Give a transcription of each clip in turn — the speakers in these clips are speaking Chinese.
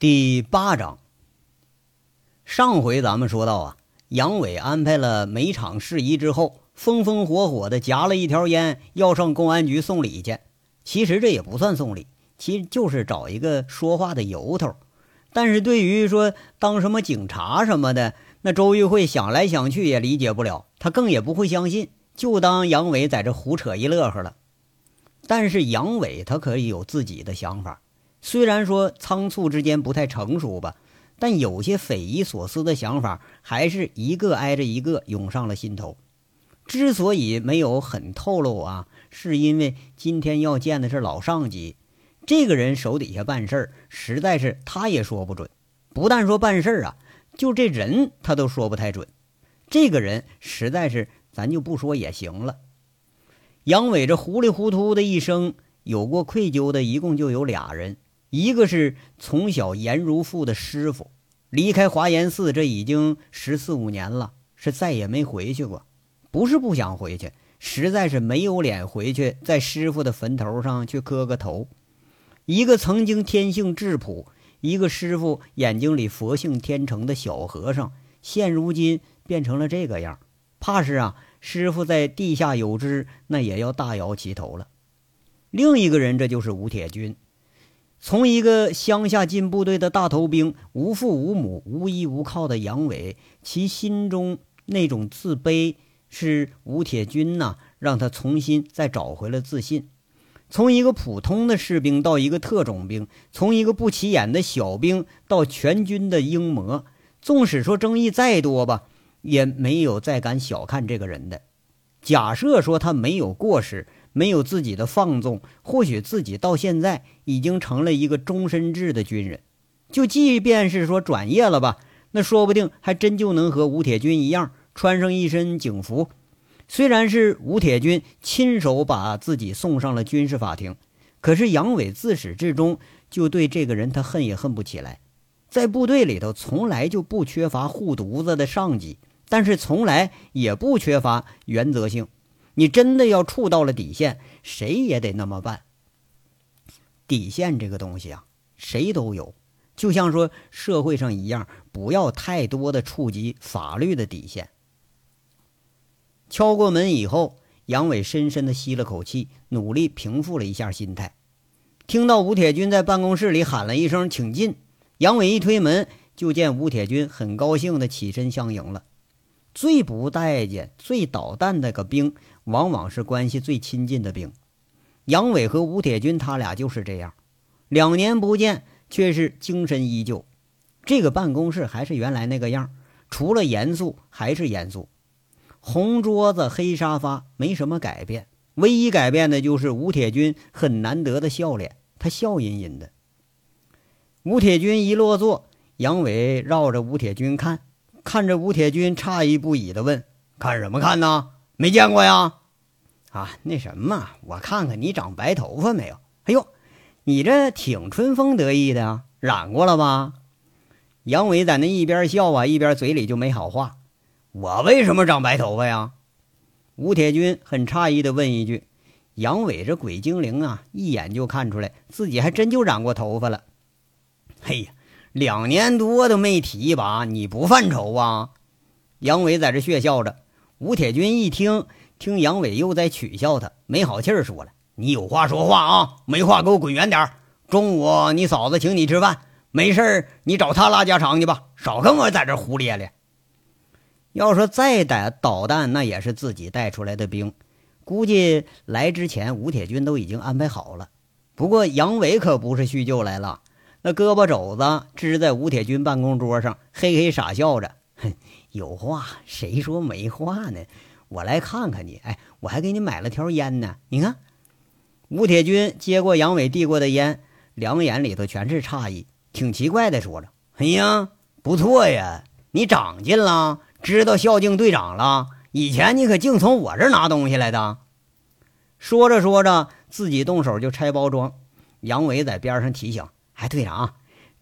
第八章，上回咱们说到啊，杨伟安排了每场事宜之后，风风火火的夹了一条烟，要上公安局送礼去。其实这也不算送礼，其实就是找一个说话的由头。但是对于说当什么警察什么的，那周玉慧想来想去也理解不了，他更也不会相信，就当杨伟在这胡扯一乐呵了。但是杨伟他可以有自己的想法。虽然说仓促之间不太成熟吧，但有些匪夷所思的想法还是一个挨着一个涌上了心头。之所以没有很透露啊，是因为今天要见的是老上级，这个人手底下办事儿，实在是他也说不准。不但说办事儿啊，就这人他都说不太准。这个人实在是咱就不说也行了。杨伟这糊里糊涂的一生，有过愧疚的一共就有俩人。一个是从小严如父的师傅，离开华严寺这已经十四五年了，是再也没回去过。不是不想回去，实在是没有脸回去，在师傅的坟头上去磕个头。一个曾经天性质朴，一个师傅眼睛里佛性天成的小和尚，现如今变成了这个样，怕是啊，师傅在地下有知，那也要大摇其头了。另一个人，这就是吴铁军。从一个乡下进部队的大头兵，无父无母、无依无靠的杨伟，其心中那种自卑，是吴铁军呐，让他重新再找回了自信。从一个普通的士兵到一个特种兵，从一个不起眼的小兵到全军的英模，纵使说争议再多吧，也没有再敢小看这个人的。假设说他没有过失。没有自己的放纵，或许自己到现在已经成了一个终身制的军人。就即便是说转业了吧，那说不定还真就能和吴铁军一样穿上一身警服。虽然是吴铁军亲手把自己送上了军事法庭，可是杨伟自始至终就对这个人他恨也恨不起来。在部队里头从来就不缺乏护犊子的上级，但是从来也不缺乏原则性。你真的要触到了底线，谁也得那么办。底线这个东西啊，谁都有，就像说社会上一样，不要太多的触及法律的底线。敲过门以后，杨伟深深的吸了口气，努力平复了一下心态。听到吴铁军在办公室里喊了一声“请进”，杨伟一推门，就见吴铁军很高兴的起身相迎了。最不待见、最捣蛋的个兵。往往是关系最亲近的兵，杨伟和吴铁军他俩就是这样，两年不见却是精神依旧。这个办公室还是原来那个样，除了严肃还是严肃，红桌子黑沙发没什么改变，唯一改变的就是吴铁军很难得的笑脸，他笑吟吟的。吴铁军一落座，杨伟绕着吴铁军看，看着吴铁军诧异不已的问：“看什么看呢？没见过呀？”啊，那什么，我看看你长白头发没有？哎呦，你这挺春风得意的啊，染过了吧？杨伟在那一边笑啊，一边嘴里就没好话。我为什么长白头发呀？吴铁军很诧异的问一句。杨伟这鬼精灵啊，一眼就看出来自己还真就染过头发了。嘿呀，两年多都没提一把，你不犯愁啊？杨伟在这血笑着。吴铁军一听。听杨伟又在取笑他，没好气儿说了：“你有话说话啊，没话给我滚远点儿。中午你嫂子请你吃饭，没事儿你找他拉家常去吧，少跟我在这胡咧咧。要说再打捣蛋，那也是自己带出来的兵，估计来之前吴铁军都已经安排好了。不过杨伟可不是叙旧来了，那胳膊肘子支在吴铁军办公桌上，嘿嘿傻笑着：“哼，有话谁说没话呢？”我来看看你，哎，我还给你买了条烟呢。你看，吴铁军接过杨伟递过的烟，两眼里头全是诧异，挺奇怪的说着：“哎呀，不错呀，你长进了，知道孝敬队长了。以前你可净从我这儿拿东西来的。”说着说着，自己动手就拆包装。杨伟在边上提醒：“哎，队长，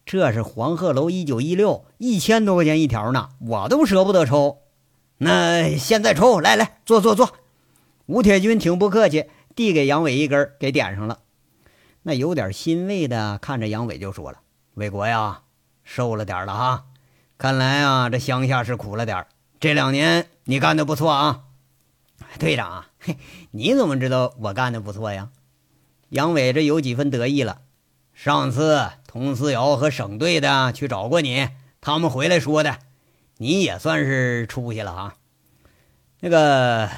这是黄鹤楼一九一六，一千多块钱一条呢，我都舍不得抽。”那现在抽来来坐坐坐，吴铁军挺不客气，递给杨伟一根，给点上了。那有点欣慰的看着杨伟就说了：“伟国呀，瘦了点了哈。看来啊，这乡下是苦了点这两年你干的不错啊，队长，嘿，你怎么知道我干的不错呀？杨伟这有几分得意了。上次佟思瑶和省队的去找过你，他们回来说的，你也算是出息了啊。那个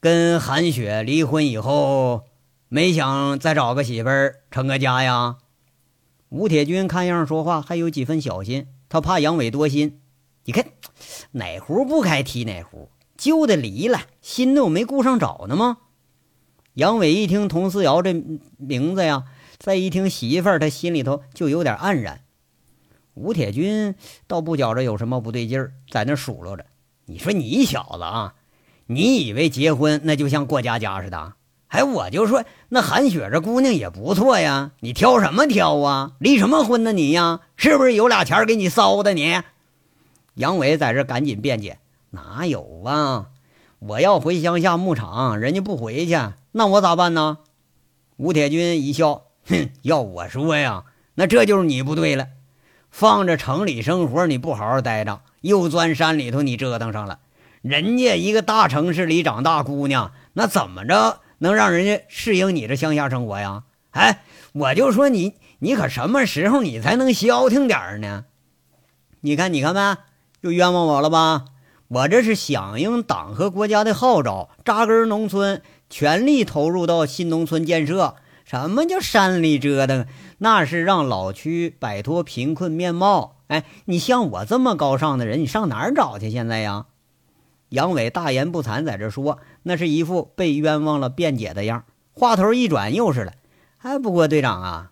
跟韩雪离婚以后，没想再找个媳妇儿成个家呀？吴铁军看样说话还有几分小心，他怕杨伟多心。你看。哪壶不开提哪壶，旧的离了，新的我没顾上找呢吗？杨伟一听佟思瑶这名字呀，再一听媳妇儿，他心里头就有点黯然。吴铁军倒不觉着有什么不对劲儿，在那数落着：“你说你小子啊，你以为结婚那就像过家家似的？哎，我就说那韩雪这姑娘也不错呀，你挑什么挑啊？离什么婚呢你呀？是不是有俩钱给你骚的你？”杨伟在这赶紧辩解：“哪有啊？我要回乡下牧场，人家不回去，那我咋办呢？”吴铁军一笑：“哼，要我说呀，那这就是你不对了。放着城里生活，你不好好待着，又钻山里头，你折腾上了。人家一个大城市里长大姑娘，那怎么着能让人家适应你这乡下生活呀？哎，我就说你，你可什么时候你才能消停点儿呢？你看，你看没？”又冤枉我了吧？我这是响应党和国家的号召，扎根农村，全力投入到新农村建设。什么叫山里折腾？那是让老区摆脱贫困面貌。哎，你像我这么高尚的人，你上哪儿找去？现在呀，杨伟大言不惭在这说，那是一副被冤枉了辩解的样。话头一转，又是了。哎，不过队长啊，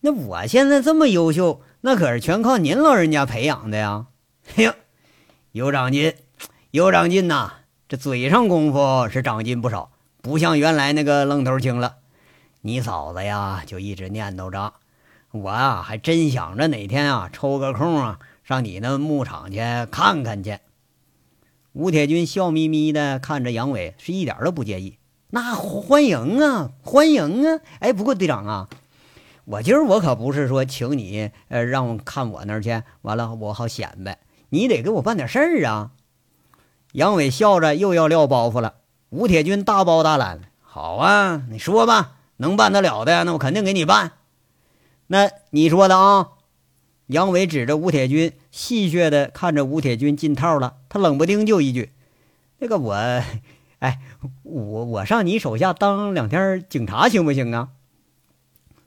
那我现在这么优秀，那可是全靠您老人家培养的呀。哎呀，有长进，有长进呐！这嘴上功夫是长进不少，不像原来那个愣头青了。你嫂子呀，就一直念叨着，我啊，还真想着哪天啊，抽个空啊，上你那牧场去看看去。吴铁军笑眯眯的看着杨伟，是一点都不介意。那欢迎啊，欢迎啊！哎，不过队长啊。我今儿我可不是说请你，呃，让我看我那儿去，完了我好显摆。你得给我办点事儿啊！杨伟笑着又要撂包袱了。吴铁军大包大揽，好啊，你说吧，能办得了的，那我肯定给你办。那你说的啊？杨伟指着吴铁军，戏谑的看着吴铁军进套了。他冷不丁就一句：“那个我，哎，我我上你手下当两天警察行不行啊？”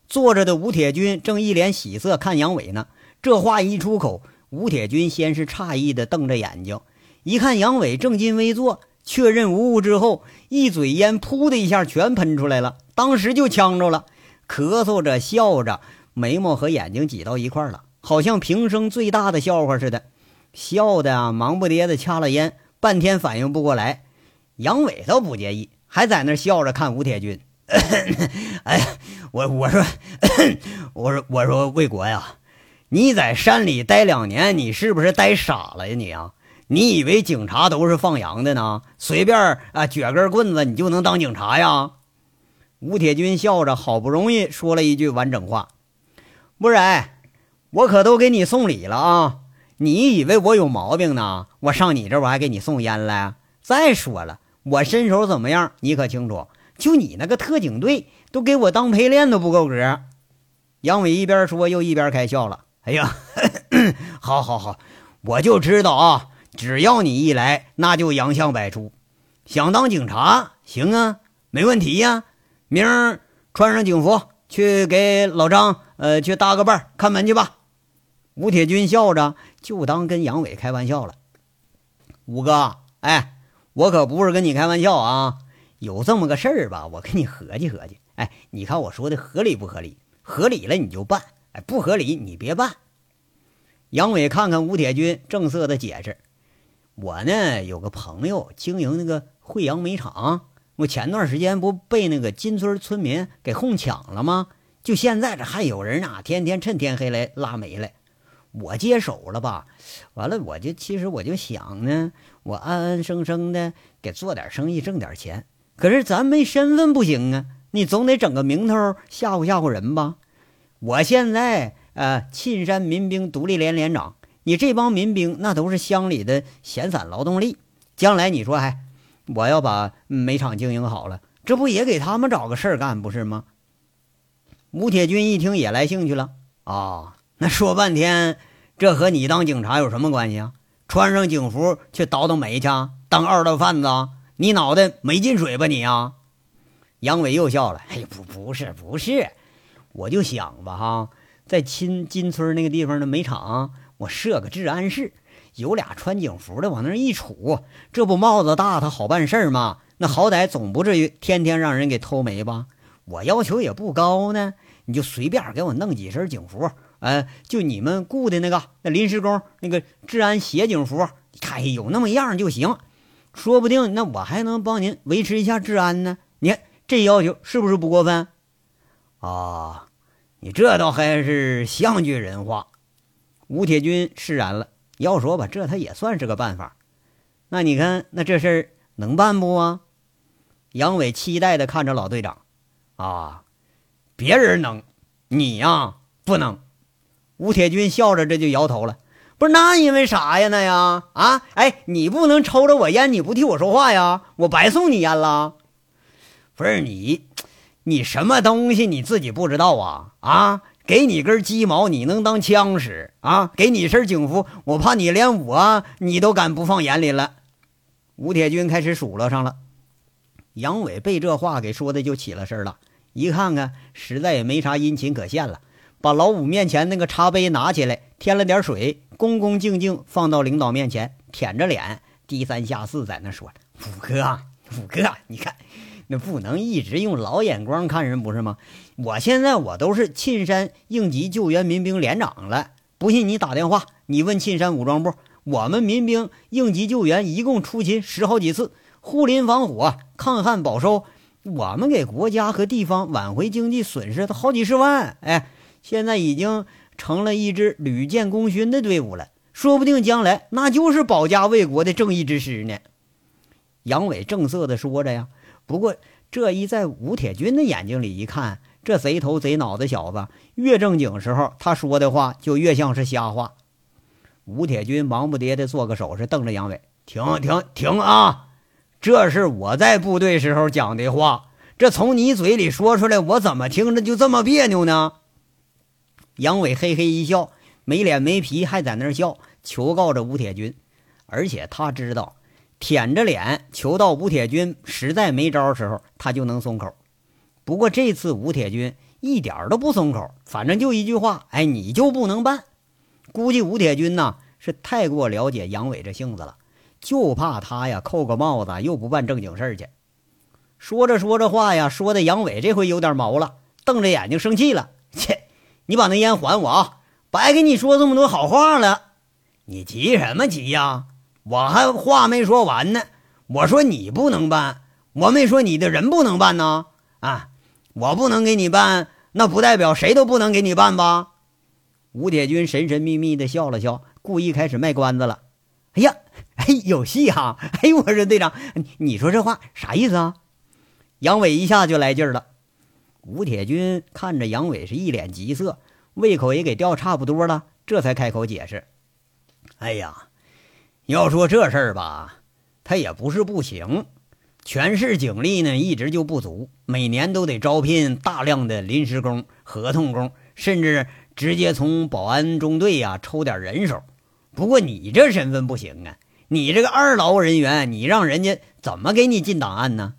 坐着的吴铁军正一脸喜色看杨伟呢。这话一出口，吴铁军先是诧异的瞪着眼睛，一看杨伟正襟危坐，确认无误之后，一嘴烟噗的一下全喷出来了，当时就呛着了，咳嗽着笑着，眉毛和眼睛挤到一块了，好像平生最大的笑话似的，笑的啊忙不迭的掐了烟，半天反应不过来。杨伟倒不介意，还在那笑着看吴铁军。哎，我我说，我说我说魏国呀，你在山里待两年，你是不是待傻了呀？你啊，你以为警察都是放羊的呢？随便啊撅根棍子，你就能当警察呀？吴铁军笑着，好不容易说了一句完整话：“不然，我可都给你送礼了啊！你以为我有毛病呢？我上你这我还给你送烟来？再说了，我身手怎么样？你可清楚？”就你那个特警队，都给我当陪练都不够格。杨伟一边说，又一边开笑了。哎呀，好好好，我就知道啊，只要你一来，那就洋相百出。想当警察，行啊，没问题呀。明儿穿上警服，去给老张，呃，去搭个伴儿，看门去吧。吴铁军笑着，就当跟杨伟开玩笑了。五哥，哎，我可不是跟你开玩笑啊。有这么个事儿吧，我跟你合计合计。哎，你看我说的合理不合理？合理了你就办，哎，不合理你别办。杨伟看看吴铁军，正色的解释：“我呢有个朋友经营那个惠阳煤厂，我前段时间不被那个金村村民给哄抢了吗？就现在这还有人啊，天天趁天黑来拉煤来。我接手了吧？完了，我就其实我就想呢，我安安生生的给做点生意，挣点钱。”可是咱没身份不行啊，你总得整个名头吓唬吓唬人吧？我现在呃沁山民兵独立连连长。你这帮民兵那都是乡里的闲散劳动力，将来你说，哎，我要把煤厂经营好了，这不也给他们找个事儿干，不是吗？吴铁军一听也来兴趣了啊，那说半天，这和你当警察有什么关系啊？穿上警服去倒倒煤去，当二道贩子？你脑袋没进水吧你啊？杨伟又笑了，哎，不，不是，不是，我就想吧哈，在金金村那个地方的煤厂。我设个治安室，有俩穿警服的往那一杵，这不帽子大，他好办事吗？那好歹总不至于天天让人给偷煤吧？我要求也不高呢，你就随便给我弄几身警服，呃，就你们雇的那个那临时工那个治安协警服，你看有那么样就行，说不定那我还能帮您维持一下治安呢。你看这要求是不是不过分？啊，你这倒还是像句人话。吴铁军释然了，要说吧，这他也算是个办法。那你看，那这事儿能办不啊？杨伟期待的看着老队长，啊，别人能，你呀不能。吴铁军笑着这就摇头了，不是那因为啥呀？那呀啊，哎，你不能抽着我烟，你不替我说话呀？我白送你烟了？不是你，你什么东西你自己不知道啊？啊？给你根鸡毛，你能当枪使啊？给你身警服，我怕你连我你都敢不放眼里了。吴铁军开始数落上了。杨伟被这话给说的就起了身了，一看看实在也没啥殷勤可献了，把老五面前那个茶杯拿起来，添了点水，恭恭敬敬放到领导面前，舔着脸，低三下四在那说：“五哥，五哥，你看。”那不能一直用老眼光看人，不是吗？我现在我都是沁山应急救援民兵连长了，不信你打电话，你问沁山武装部，我们民兵应急救援一共出勤十好几次，护林防火、抗旱保收，我们给国家和地方挽回经济损失都好几十万。哎，现在已经成了一支屡建功勋的队伍了，说不定将来那就是保家卫国的正义之师呢。杨伟正色的说着呀。不过，这一在吴铁军的眼睛里一看，这贼头贼脑的小子越正经时候，他说的话就越像是瞎话。吴铁军忙不迭的做个手势，瞪着杨伟：“停停停啊！这是我在部队时候讲的话，这从你嘴里说出来，我怎么听着就这么别扭呢？”杨伟嘿嘿一笑，没脸没皮还在那笑，求告着吴铁军，而且他知道。舔着脸求到吴铁军实在没招时候，他就能松口。不过这次吴铁军一点都不松口，反正就一句话：“哎，你就不能办。”估计吴铁军呢是太过了解杨伟这性子了，就怕他呀扣个帽子又不办正经事儿去。说着说着话呀，说的杨伟这回有点毛了，瞪着眼睛生气了：“切，你把那烟还我啊！白给你说这么多好话了，你急什么急呀？”我还话没说完呢，我说你不能办，我没说你的人不能办呢。啊，我不能给你办，那不代表谁都不能给你办吧？吴铁军神神秘秘的笑了笑，故意开始卖关子了。哎呀，哎，有戏哈！哎，我说队长，你说这话啥意思啊？杨伟一下就来劲儿了。吴铁军看着杨伟是一脸急色，胃口也给吊差不多了，这才开口解释。哎呀。要说这事儿吧，他也不是不行。全市警力呢一直就不足，每年都得招聘大量的临时工、合同工，甚至直接从保安中队呀抽点人手。不过你这身份不行啊，你这个二劳人员，你让人家怎么给你进档案呢？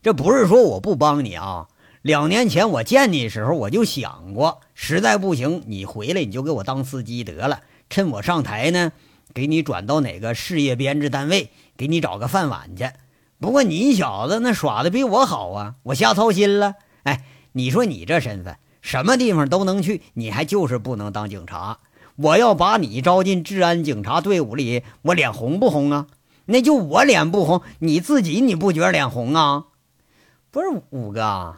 这不是说我不帮你啊。两年前我见你的时候，我就想过，实在不行，你回来你就给我当司机得了，趁我上台呢。给你转到哪个事业编制单位，给你找个饭碗去。不过你小子那耍的比我好啊，我瞎操心了。哎，你说你这身份，什么地方都能去，你还就是不能当警察。我要把你招进治安警察队伍里，我脸红不红啊？那就我脸不红，你自己你不觉得脸红啊？不是五哥，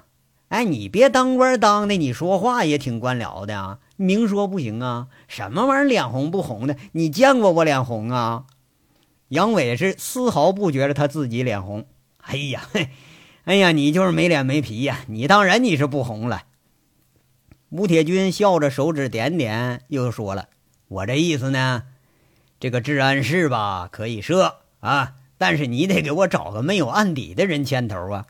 哎，你别当官当的，你说话也挺官僚的啊。明说不行啊！什么玩意儿脸红不红的？你见过我脸红啊？杨伟是丝毫不觉得他自己脸红。哎呀，哎呀，你就是没脸没皮呀！你当然你是不红了。吴铁军笑着手指点点，又说了：“我这意思呢，这个治安室吧可以设啊，但是你得给我找个没有案底的人牵头啊。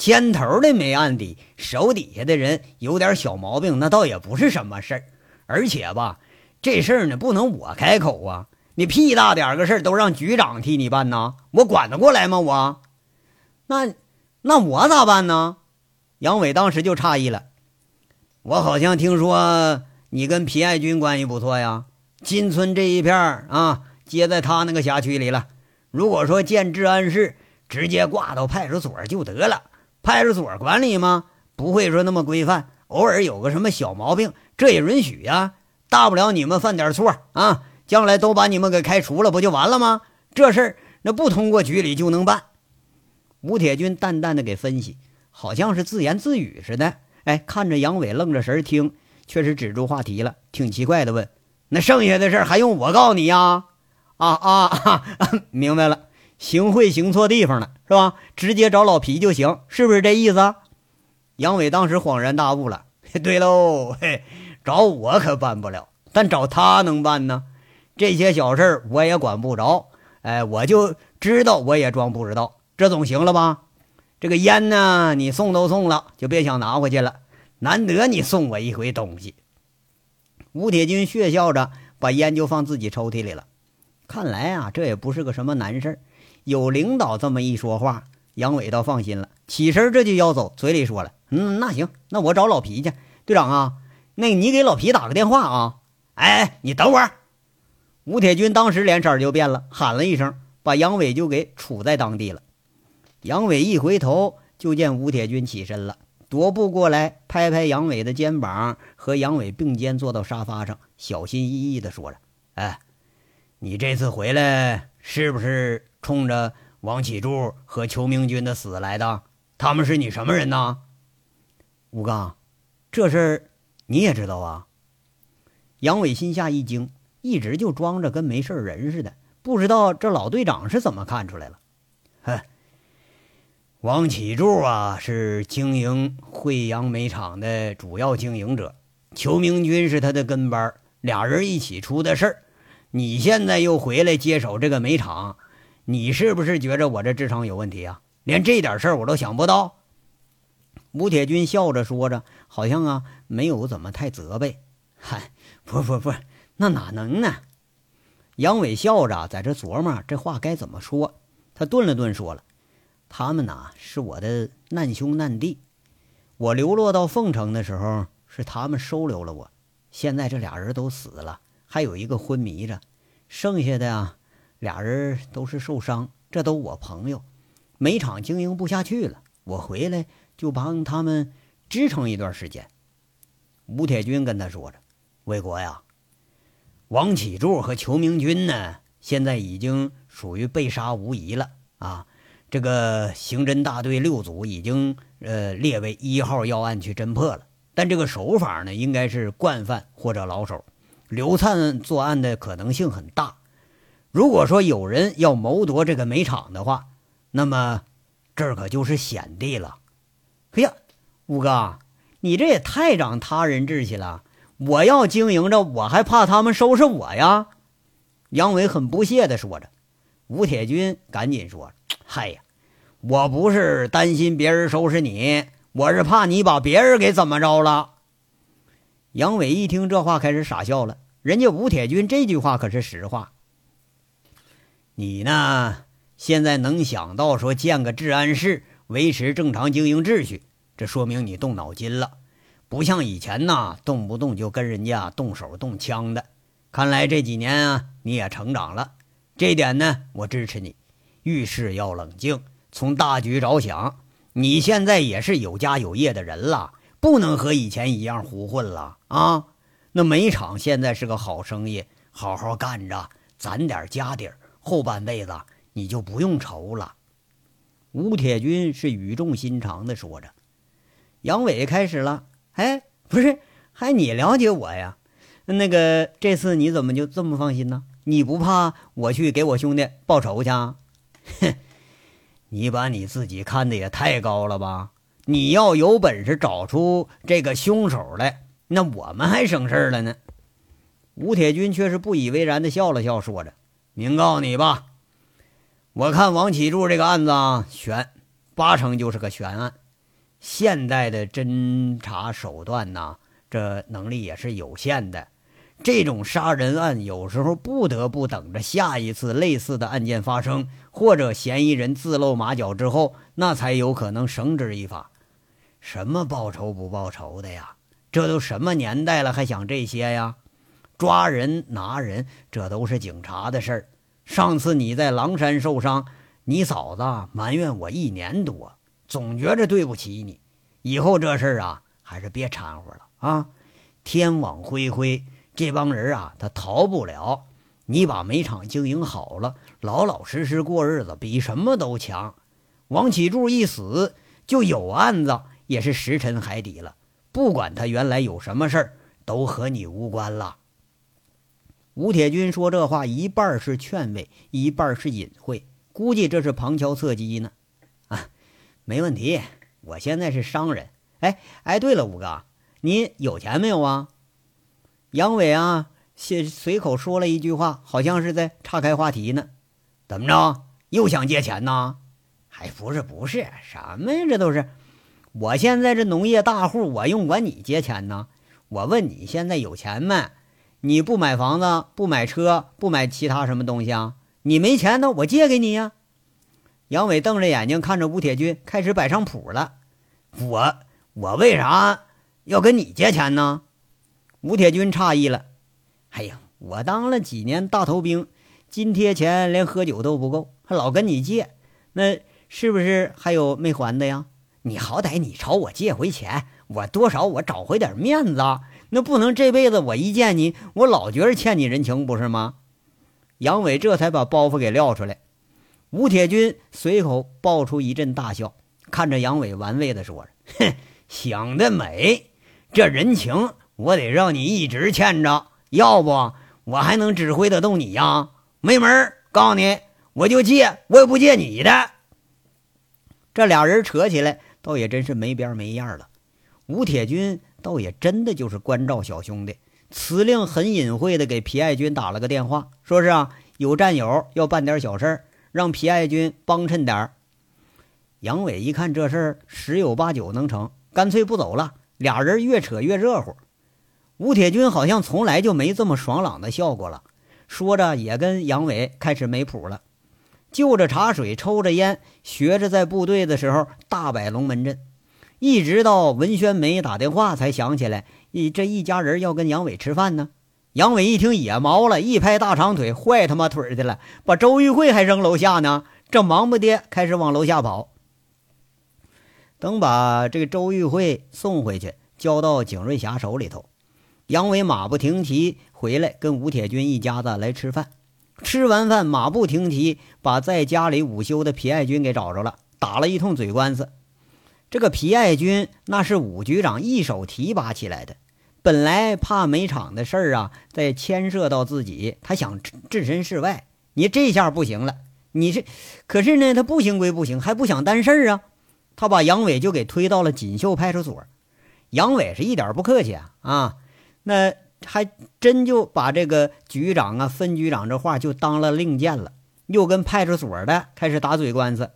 牵头的没案底，手底下的人有点小毛病，那倒也不是什么事儿。而且吧，这事儿呢不能我开口啊，你屁大点个事儿都让局长替你办呐，我管得过来吗？我，那那我咋办呢？”杨伟当时就诧异了。我好像听说你跟皮爱军关系不错呀，金村这一片啊，接在他那个辖区里了。如果说建治安室，直接挂到派出所就得了。派出所管理吗？不会说那么规范，偶尔有个什么小毛病，这也允许呀。大不了你们犯点错啊，将来都把你们给开除了，不就完了吗？这事儿那不通过局里就能办。吴铁军淡淡的给分析，好像是自言自语似的。哎，看着杨伟愣着神听，却是止住话题了，挺奇怪的问：“那剩下的事还用我告你呀？”啊啊啊，明白了，行贿行错地方了，是吧？直接找老皮就行，是不是这意思？杨伟当时恍然大悟了。对喽，嘿，找我可办不了，但找他能办呢。这些小事我也管不着，哎，我就知道，我也装不知道，这总行了吧？这个烟呢，你送都送了，就别想拿回去了。难得你送我一回东西。吴铁军血笑着把烟就放自己抽屉里了。看来啊，这也不是个什么难事儿有领导这么一说话，杨伟倒放心了，起身这就要走，嘴里说了：“嗯，那行，那我找老皮去。队长啊，那你给老皮打个电话啊。”哎，你等会儿。吴铁军当时脸色就变了，喊了一声，把杨伟就给杵在当地了。杨伟一回头，就见吴铁军起身了，踱步过来，拍拍杨伟的肩膀，和杨伟并肩坐到沙发上，小心翼翼地说着：“哎，你这次回来是不是冲着王启柱和邱明军的死来的？他们是你什么人呢？”吴刚，这事儿你也知道啊？杨伟心下一惊，一直就装着跟没事人似的，不知道这老队长是怎么看出来了。哼。王启柱啊，是经营惠阳煤厂的主要经营者，邱明军是他的跟班，俩人一起出的事儿。你现在又回来接手这个煤厂，你是不是觉着我这智商有问题啊？连这点事儿我都想不到。吴铁军笑着说着，好像啊没有怎么太责备。嗨，不不不，那哪能呢？杨伟笑着在这琢磨这话该怎么说。他顿了顿，说了。他们呐是我的难兄难弟，我流落到凤城的时候是他们收留了我，现在这俩人都死了，还有一个昏迷着，剩下的呀俩人都是受伤，这都我朋友，煤厂经营不下去了，我回来就帮他们支撑一段时间。吴铁军跟他说着：“魏国呀，王启柱和裘明军呢，现在已经属于被杀无疑了啊。”这个刑侦大队六组已经呃列为一号要案去侦破了，但这个手法呢，应该是惯犯或者老手，刘灿作案的可能性很大。如果说有人要谋夺这个煤场的话，那么这儿可就是险地了。哎呀，五哥，你这也太长他人志气了！我要经营着，我还怕他们收拾我呀？杨伟很不屑地说着。吴铁军赶紧说。嗨呀，我不是担心别人收拾你，我是怕你把别人给怎么着了。杨伟一听这话，开始傻笑了。人家吴铁军这句话可是实话。你呢，现在能想到说建个治安室，维持正常经营秩序，这说明你动脑筋了，不像以前呐，动不动就跟人家动手动枪的。看来这几年啊，你也成长了，这点呢，我支持你。遇事要冷静，从大局着想。你现在也是有家有业的人了，不能和以前一样胡混了啊！那煤厂现在是个好生意，好好干着，攒点家底儿，后半辈子你就不用愁了。吴铁军是语重心长的说着。杨伟开始了：“哎，不是，还你了解我呀？那个这次你怎么就这么放心呢？你不怕我去给我兄弟报仇去？”哼，你把你自己看的也太高了吧！你要有本事找出这个凶手来，那我们还省事了呢。吴铁军却是不以为然的笑了笑，说着：“明告你吧，我看王启柱这个案子啊，悬，八成就是个悬案。现代的侦查手段呐，这能力也是有限的。这种杀人案有时候不得不等着下一次类似的案件发生，或者嫌疑人自露马脚之后，那才有可能绳之以法。什么报仇不报仇的呀？这都什么年代了，还想这些呀？”抓人拿人，这都是警察的事儿。上次你在狼山受伤，你嫂子埋怨我一年多，总觉着对不起你。以后这事儿啊，还是别掺和了啊！天网恢恢，这帮人啊，他逃不了。你把煤厂经营好了，老老实实过日子，比什么都强。王启柱一死，就有案子也是石沉海底了。不管他原来有什么事儿，都和你无关了。吴铁军说这话，一半是劝慰，一半是隐晦，估计这是旁敲侧击呢。啊，没问题，我现在是商人。哎哎，对了，五哥，你有钱没有啊？杨伟啊，随随口说了一句话，好像是在岔开话题呢。怎么着，又想借钱呢？哎不是不是，什么呀？这都是，我现在这农业大户，我用管你借钱呢？我问你现在有钱没？你不买房子，不买车，不买其他什么东西啊？你没钱呢，我借给你呀。杨伟瞪着眼睛看着吴铁军，开始摆上谱了。我我为啥要跟你借钱呢？吴铁军诧异了。哎呀，我当了几年大头兵，津贴钱连喝酒都不够，还老跟你借，那是不是还有没还的呀？你好歹你朝我借回钱，我多少我找回点面子。那不能这辈子我一见你，我老觉着欠你人情，不是吗？杨伟这才把包袱给撂出来。吴铁军随口爆出一阵大笑，看着杨伟玩味的说着：“哼，想得美！这人情我得让你一直欠着，要不我还能指挥得动你呀？没门！告诉你，我就借，我也不借你的。”这俩人扯起来，倒也真是没边没样了。吴铁军。倒也真的就是关照小兄弟，此令很隐晦的给皮爱军打了个电话，说是啊有战友要办点小事让皮爱军帮衬点儿。杨伟一看这事儿十有八九能成，干脆不走了。俩人越扯越热乎。吴铁军好像从来就没这么爽朗的笑过了，说着也跟杨伟开始没谱了，就着茶水，抽着烟，学着在部队的时候大摆龙门阵。一直到文宣梅打电话，才想起来，一这一家人要跟杨伟吃饭呢。杨伟一听也毛了，一拍大长腿，坏他妈腿的了，把周玉慧还扔楼下呢。这忙不迭开始往楼下跑。等把这个周玉慧送回去，交到景瑞霞手里头，杨伟马不停蹄回来，跟吴铁军一家子来吃饭。吃完饭，马不停蹄把在家里午休的皮爱军给找着了，打了一通嘴官司。这个皮爱军那是武局长一手提拔起来的，本来怕煤厂的事儿啊再牵涉到自己，他想置身事外。你这下不行了，你是可是呢，他不行归不行，还不想担事儿啊。他把杨伟就给推到了锦绣派出所。杨伟是一点不客气啊啊，那还真就把这个局长啊、分局长这话就当了令箭了，又跟派出所的开始打嘴官司。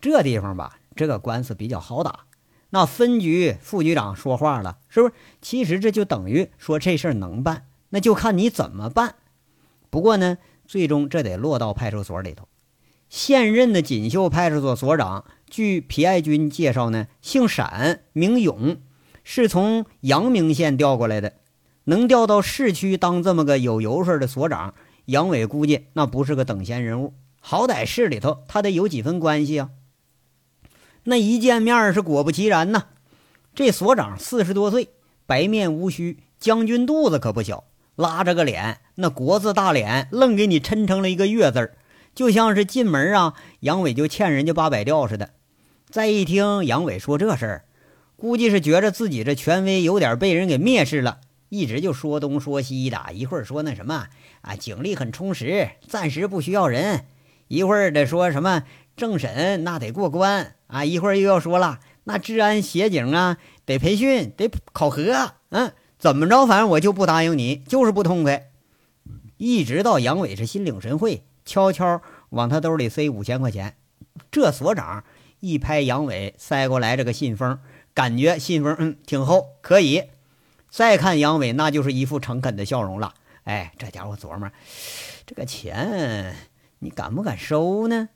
这地方吧。这个官司比较好打，那分局副局长说话了，是不是？其实这就等于说这事儿能办，那就看你怎么办。不过呢，最终这得落到派出所里头。现任的锦绣派出所所长，据皮爱军介绍呢，姓闪，名勇，是从阳明县调过来的，能调到市区当这么个有油水的所长，杨伟估计那不是个等闲人物，好歹市里头他得有几分关系啊。那一见面是果不其然呐，这所长四十多岁，白面无须，将军肚子可不小，拉着个脸，那国字大脸，愣给你抻成了一个月字儿，就像是进门啊，杨伟就欠人家八百吊似的。再一听杨伟说这事儿，估计是觉着自己这权威有点被人给蔑视了，一直就说东说西的，一会儿说那什么啊，警力很充实，暂时不需要人，一会儿的说什么政审那得过关。啊，一会儿又要说了，那治安协警啊，得培训，得考核，嗯，怎么着，反正我就不答应你，就是不痛快。一直到杨伟是心领神会，悄悄往他兜里塞五千块钱。这所长一拍杨伟塞过来这个信封，感觉信封嗯挺厚，可以。再看杨伟，那就是一副诚恳的笑容了。哎，这家伙琢磨，这个钱你敢不敢收呢？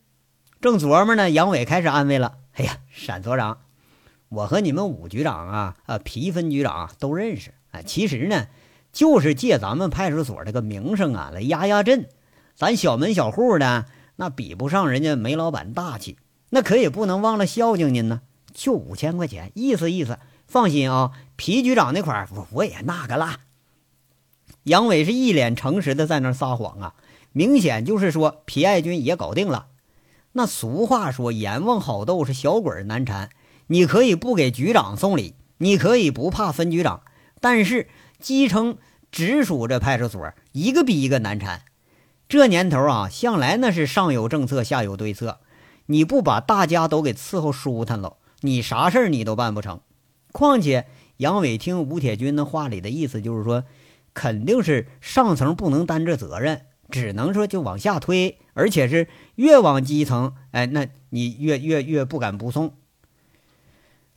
正琢磨呢，杨伟开始安慰了。哎呀，闪所长，我和你们武局长啊，啊皮分局长都认识。哎，其实呢，就是借咱们派出所这个名声啊，来压压阵。咱小门小户的，那比不上人家煤老板大气。那可也不能忘了孝敬您呢。就五千块钱，意思意思。放心啊，皮局长那块我我也那个了。杨伟是一脸诚实的在那撒谎啊，明显就是说皮爱军也搞定了。那俗话说，阎王好斗是小鬼难缠。你可以不给局长送礼，你可以不怕分局长。但是基层直属这派出所一个比一个难缠，这年头啊，向来那是上有政策，下有对策。你不把大家都给伺候舒坦了，你啥事儿你都办不成。况且杨伟听吴铁军那话里的意思，就是说，肯定是上层不能担这责任，只能说就往下推，而且是越往基层，哎，那你越越越不敢不送。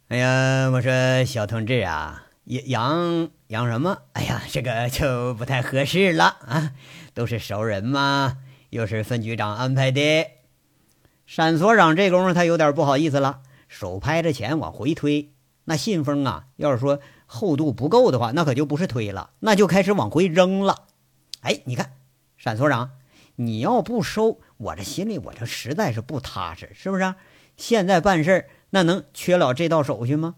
哎呀，我说小同志啊。养养什么？哎呀，这个就不太合适了啊！都是熟人嘛，又是分局长安排的。闪所长这功夫他有点不好意思了，手拍着钱往回推。那信封啊，要是说厚度不够的话，那可就不是推了，那就开始往回扔了。哎，你看，闪所长，你要不收，我这心里我这实在是不踏实，是不是？现在办事那能缺了这道手续吗？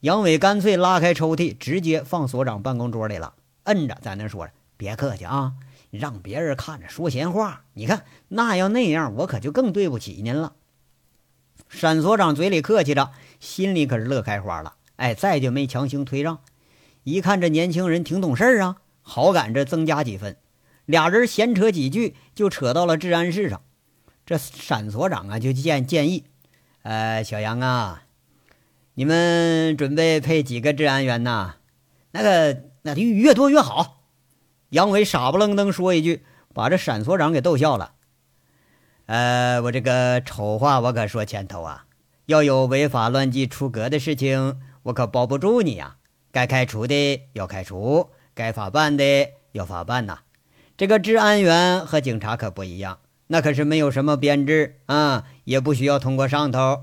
杨伟干脆拉开抽屉，直接放所长办公桌里了，摁着在那说着：“别客气啊，让别人看着说闲话。你看那要那样，我可就更对不起您了。”沈所长嘴里客气着，心里可是乐开花了。哎，再就没强行推让，一看这年轻人挺懂事啊，好感这增加几分。俩人闲扯几句，就扯到了治安室上。这闪所长啊，就建建议：“呃，小杨啊。”你们准备配几个治安员呐？那个，那越多越好。杨伟傻不愣登说一句，把这闪所长给逗笑了。呃，我这个丑话我可说前头啊，要有违法乱纪出格的事情，我可包不住你呀。该开除的要开除，该法办的要法办呐。这个治安员和警察可不一样，那可是没有什么编制啊，也不需要通过上头。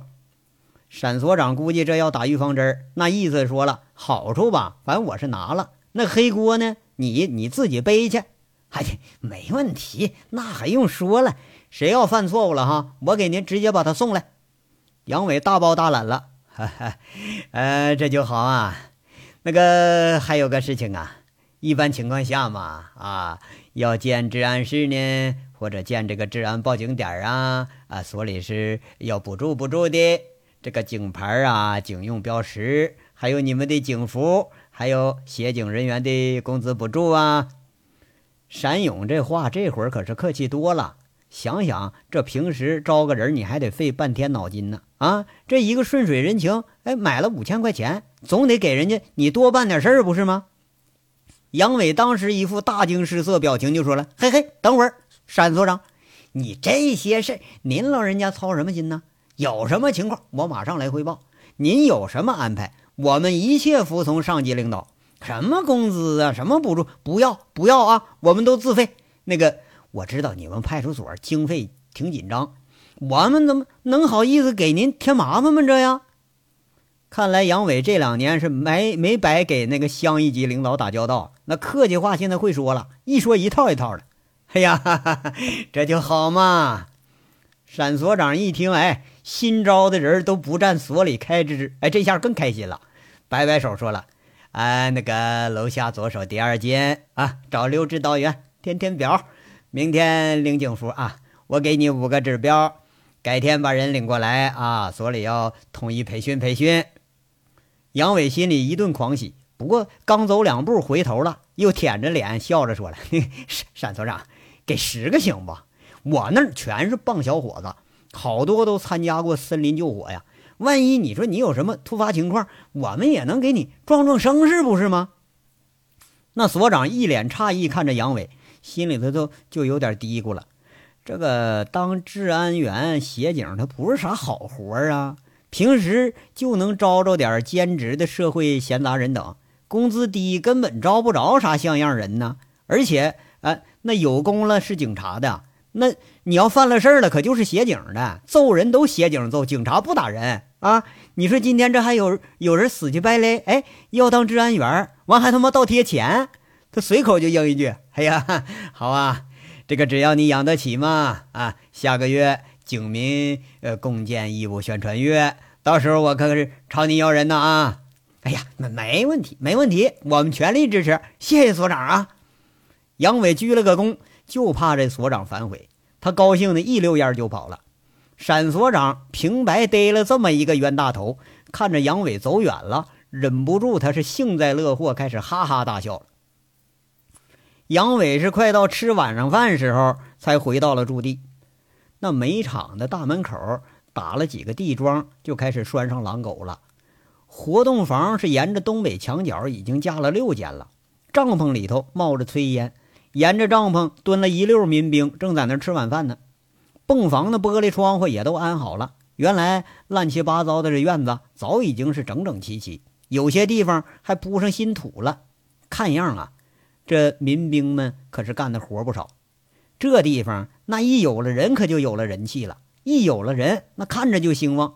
沈所长估计这要打预防针那意思说了好处吧，反正我是拿了，那黑锅呢，你你自己背去。哎，没问题，那还用说了？谁要犯错误了哈，我给您直接把他送来。杨伟大包大揽了，哈哈，呃，这就好啊。那个还有个事情啊，一般情况下嘛，啊，要建治安室呢，或者建这个治安报警点啊，啊，所里是要补助补助的。这个警牌啊，警用标识，还有你们的警服，还有协警人员的工资补助啊。山勇这话这会儿可是客气多了。想想这平时招个人，你还得费半天脑筋呢。啊，这一个顺水人情，哎，买了五千块钱，总得给人家你多办点事儿，不是吗？杨伟当时一副大惊失色表情，就说了：“嘿嘿，等会儿，山所长，你这些事您老人家操什么心呢？”有什么情况，我马上来汇报。您有什么安排，我们一切服从上级领导。什么工资啊，什么补助，不要不要啊，我们都自费。那个，我知道你们派出所经费挺紧张，我们怎么能好意思给您添麻烦吗？这样，看来杨伟这两年是没没白给那个乡一级领导打交道，那客气话现在会说了，一说一套一套的。哎呀，哈哈哈，这就好嘛。闪所长一听，哎。新招的人都不占所里开支，哎，这下更开心了，摆摆手说了：“啊，那个楼下左手第二间啊，找刘指导员填填表，明天领警服啊，我给你五个指标，改天把人领过来啊，所里要统一培训培训。”杨伟心里一顿狂喜，不过刚走两步回头了，又舔着脸笑着说了：“ 沈所长，给十个行不？我那儿全是棒小伙子。”好多都参加过森林救火呀，万一你说你有什么突发情况，我们也能给你壮壮声势，不是吗？那所长一脸诧异看着杨伟，心里头都就有点嘀咕了：这个当治安员、协警，他不是啥好活啊！平时就能招着点兼职的社会闲杂人等，工资低，根本招不着啥像样人呢。而且，呃，那有功了是警察的，那你要犯了事儿了，可就是协警的，揍人都协警揍，警察不打人啊！你说今天这还有有人死乞白赖，哎，要当治安员，完还他妈倒贴钱，他随口就应一句：“哎呀，好啊，这个只要你养得起嘛，啊，下个月。”警民呃共建义务宣传月，到时候我可是朝你要人呢啊！哎呀，没没问题，没问题，我们全力支持，谢谢所长啊！杨伟鞠了个躬，就怕这所长反悔，他高兴的一溜烟就跑了。闪所长平白逮了这么一个冤大头，看着杨伟走远了，忍不住他是幸灾乐祸，开始哈哈大笑了。杨伟是快到吃晚上饭时候才回到了驻地。那煤厂的大门口打了几个地桩，就开始拴上狼狗了。活动房是沿着东北墙角已经架了六间了，帐篷里头冒着炊烟，沿着帐篷蹲了一溜民兵，正在那吃晚饭呢。泵房的玻璃窗户也都安好了。原来乱七八糟的这院子早已经是整整齐齐，有些地方还铺上新土了。看样啊，这民兵们可是干的活不少。这地方。那一有了人，可就有了人气了。一有了人，那看着就兴旺。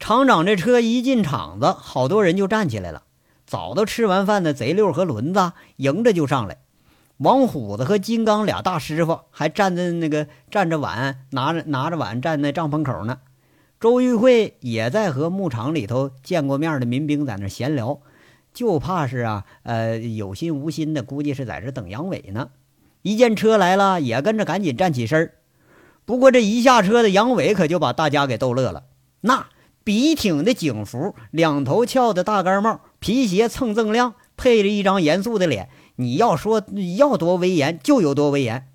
厂长这车一进厂子，好多人就站起来了。早都吃完饭的贼六和轮子迎着就上来。王虎子和金刚俩大师傅还站在那个站着碗，拿着拿着碗站在帐篷口呢。周玉慧也在和牧场里头见过面的民兵在那闲聊，就怕是啊，呃，有心无心的，估计是在这等杨伟呢。一见车来了，也跟着赶紧站起身儿。不过这一下车的杨伟可就把大家给逗乐了。那笔挺的警服，两头翘的大杆帽，皮鞋蹭锃亮，配着一张严肃的脸。你要说要多威严，就有多威严。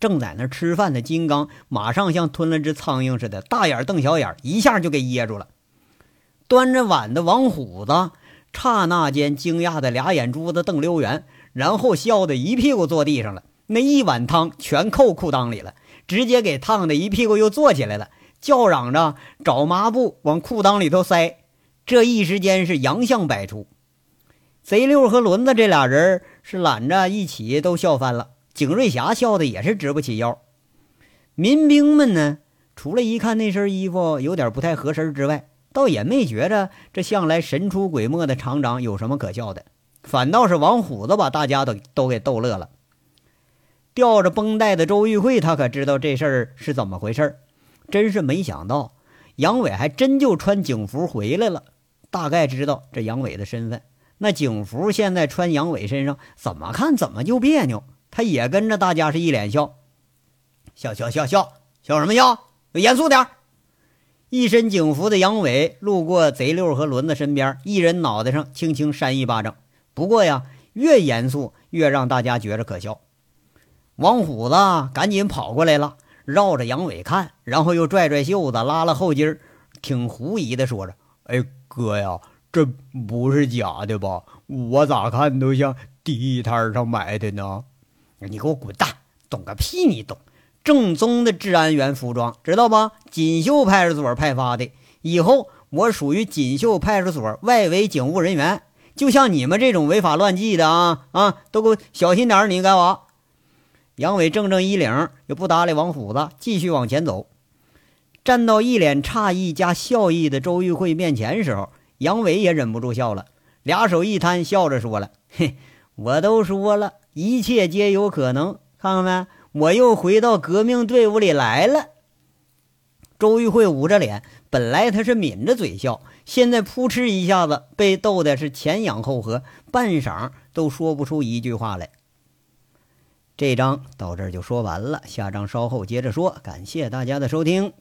正在那吃饭的金刚，马上像吞了只苍蝇似的，大眼瞪小眼，一下就给噎住了。端着碗的王虎子，刹那间惊讶的俩眼珠子瞪溜圆。然后笑得一屁股坐地上了，那一碗汤全扣裤裆里了，直接给烫的一屁股又坐起来了，叫嚷着找抹布往裤裆里头塞。这一时间是洋相百出。贼六和轮子这俩人是揽着一起都笑翻了，景瑞霞笑的也是直不起腰。民兵们呢，除了一看那身衣服有点不太合身之外，倒也没觉着这向来神出鬼没的厂长有什么可笑的。反倒是王虎子把大家都都给逗乐了。吊着绷带的周玉慧，他可知道这事儿是怎么回事儿，真是没想到杨伟还真就穿警服回来了。大概知道这杨伟的身份，那警服现在穿杨伟身上，怎么看怎么就别扭。他也跟着大家是一脸笑，笑笑笑笑笑什么笑？严肃点一身警服的杨伟路过贼六和轮子身边，一人脑袋上轻轻扇一巴掌。不过呀，越严肃越让大家觉着可笑。王虎子赶紧跑过来了，绕着杨伟看，然后又拽拽袖子，拉拉后襟儿，挺狐疑的说着：“哎，哥呀，这不是假的吧？我咋看都像地摊上买的呢？你给我滚蛋！懂个屁！你懂？正宗的治安员服装，知道吧？锦绣派出所派发的。以后我属于锦绣派出所外围警务人员。”就像你们这种违法乱纪的啊啊，都给我小心点你该娃。杨伟正正衣领，也不搭理王虎子，继续往前走。站到一脸诧异加笑意的周玉慧面前时候，杨伟也忍不住笑了，俩手一摊，笑着说了：“ 嘿，我都说了，一切皆有可能。看看没，我又回到革命队伍里来了。”周玉慧捂着脸。本来他是抿着嘴笑，现在扑哧一下子被逗的是前仰后合，半晌都说不出一句话来。这章到这儿就说完了，下章稍后接着说。感谢大家的收听。